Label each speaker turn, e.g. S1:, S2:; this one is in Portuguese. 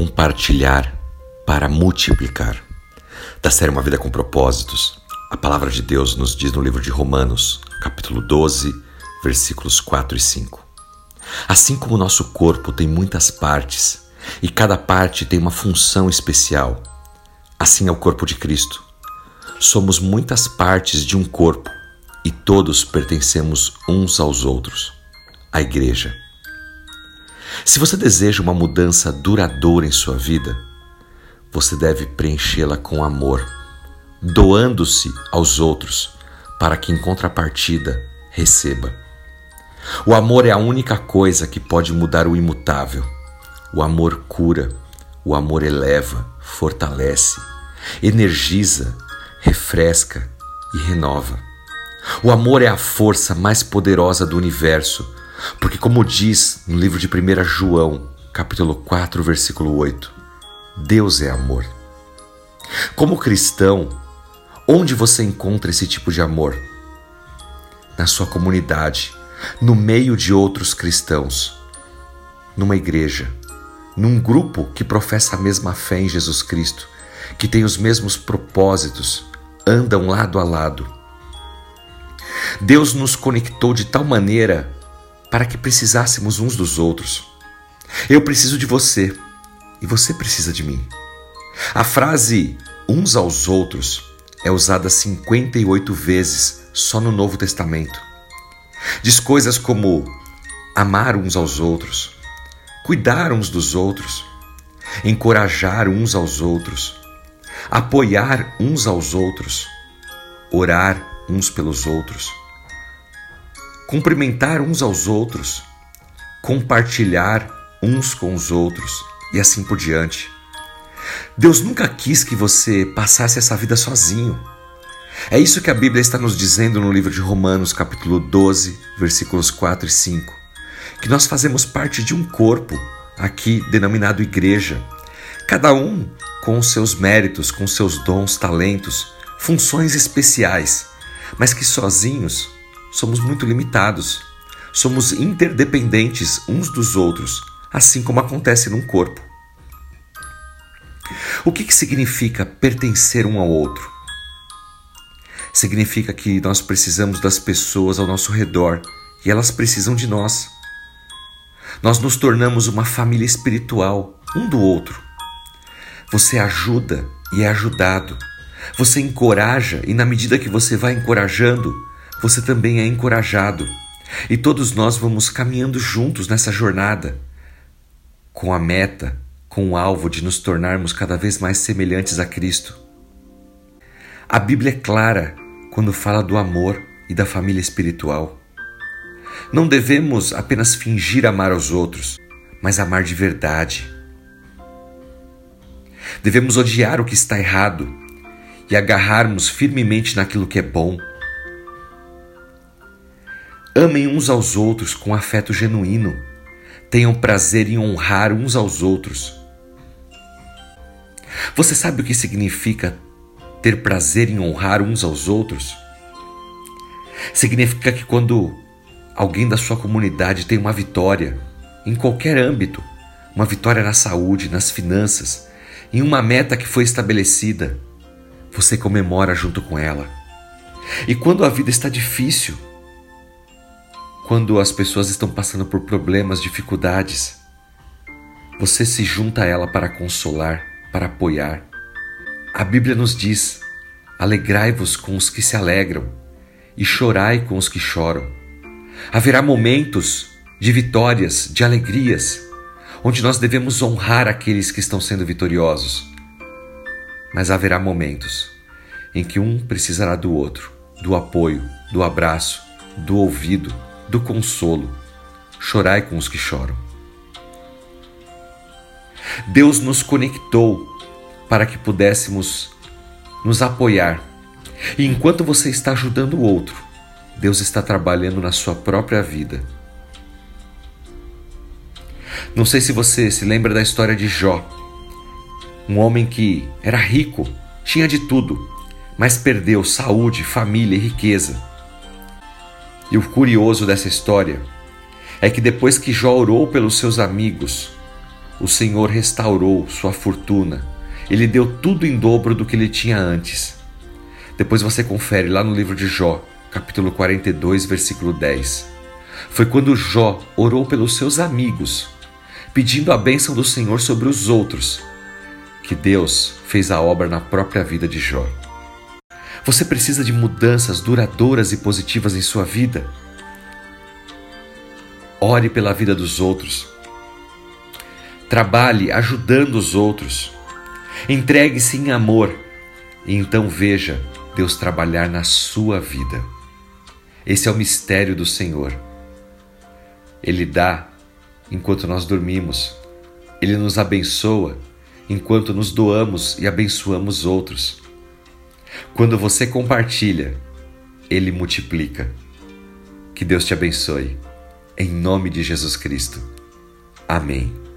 S1: compartilhar para multiplicar. Da série Uma Vida com Propósitos, a palavra de Deus nos diz no livro de Romanos, capítulo 12, versículos 4 e 5. Assim como o nosso corpo tem muitas partes e cada parte tem uma função especial, assim é o corpo de Cristo. Somos muitas partes de um corpo e todos pertencemos uns aos outros, a Igreja. Se você deseja uma mudança duradoura em sua vida, você deve preenchê-la com amor, doando-se aos outros para que em contrapartida receba. O amor é a única coisa que pode mudar o imutável. O amor cura, o amor eleva, fortalece, energiza, refresca e renova. O amor é a força mais poderosa do universo porque, como diz no livro de 1 João, capítulo 4, versículo 8, Deus é amor. Como cristão, onde você encontra esse tipo de amor? Na sua comunidade, no meio de outros cristãos, numa igreja, num grupo que professa a mesma fé em Jesus Cristo, que tem os mesmos propósitos, andam lado a lado. Deus nos conectou de tal maneira para que precisássemos uns dos outros. Eu preciso de você e você precisa de mim. A frase uns aos outros é usada 58 vezes só no Novo Testamento. Diz coisas como amar uns aos outros, cuidar uns dos outros, encorajar uns aos outros, apoiar uns aos outros, orar uns pelos outros cumprimentar uns aos outros, compartilhar uns com os outros e assim por diante. Deus nunca quis que você passasse essa vida sozinho. É isso que a Bíblia está nos dizendo no livro de Romanos, capítulo 12, versículos 4 e 5, que nós fazemos parte de um corpo, aqui denominado igreja, cada um com seus méritos, com seus dons, talentos, funções especiais, mas que sozinhos somos muito limitados. Somos interdependentes uns dos outros, assim como acontece num corpo. O que, que significa pertencer um ao outro? Significa que nós precisamos das pessoas ao nosso redor e elas precisam de nós. Nós nos tornamos uma família espiritual, um do outro. Você ajuda e é ajudado. Você encoraja e, na medida que você vai encorajando, você também é encorajado. E todos nós vamos caminhando juntos nessa jornada, com a meta, com o alvo de nos tornarmos cada vez mais semelhantes a Cristo. A Bíblia é clara quando fala do amor e da família espiritual. Não devemos apenas fingir amar aos outros, mas amar de verdade. Devemos odiar o que está errado e agarrarmos firmemente naquilo que é bom Amem uns aos outros com afeto genuíno. Tenham prazer em honrar uns aos outros. Você sabe o que significa ter prazer em honrar uns aos outros? Significa que quando alguém da sua comunidade tem uma vitória, em qualquer âmbito, uma vitória na saúde, nas finanças, em uma meta que foi estabelecida, você comemora junto com ela. E quando a vida está difícil, quando as pessoas estão passando por problemas, dificuldades, você se junta a ela para consolar, para apoiar. A Bíblia nos diz: alegrai-vos com os que se alegram e chorai com os que choram. Haverá momentos de vitórias, de alegrias, onde nós devemos honrar aqueles que estão sendo vitoriosos. Mas haverá momentos em que um precisará do outro, do apoio, do abraço, do ouvido do consolo. Chorai com os que choram. Deus nos conectou para que pudéssemos nos apoiar. E enquanto você está ajudando o outro, Deus está trabalhando na sua própria vida. Não sei se você se lembra da história de Jó, um homem que era rico, tinha de tudo, mas perdeu saúde, família e riqueza. E o curioso dessa história é que depois que Jó orou pelos seus amigos, o Senhor restaurou sua fortuna. Ele deu tudo em dobro do que ele tinha antes. Depois você confere lá no livro de Jó, capítulo 42, versículo 10. Foi quando Jó orou pelos seus amigos, pedindo a bênção do Senhor sobre os outros, que Deus fez a obra na própria vida de Jó. Você precisa de mudanças duradouras e positivas em sua vida? Ore pela vida dos outros. Trabalhe ajudando os outros. Entregue-se em amor e então veja Deus trabalhar na sua vida. Esse é o mistério do Senhor. Ele dá enquanto nós dormimos. Ele nos abençoa enquanto nos doamos e abençoamos outros. Quando você compartilha, ele multiplica. Que Deus te abençoe. Em nome de Jesus Cristo. Amém.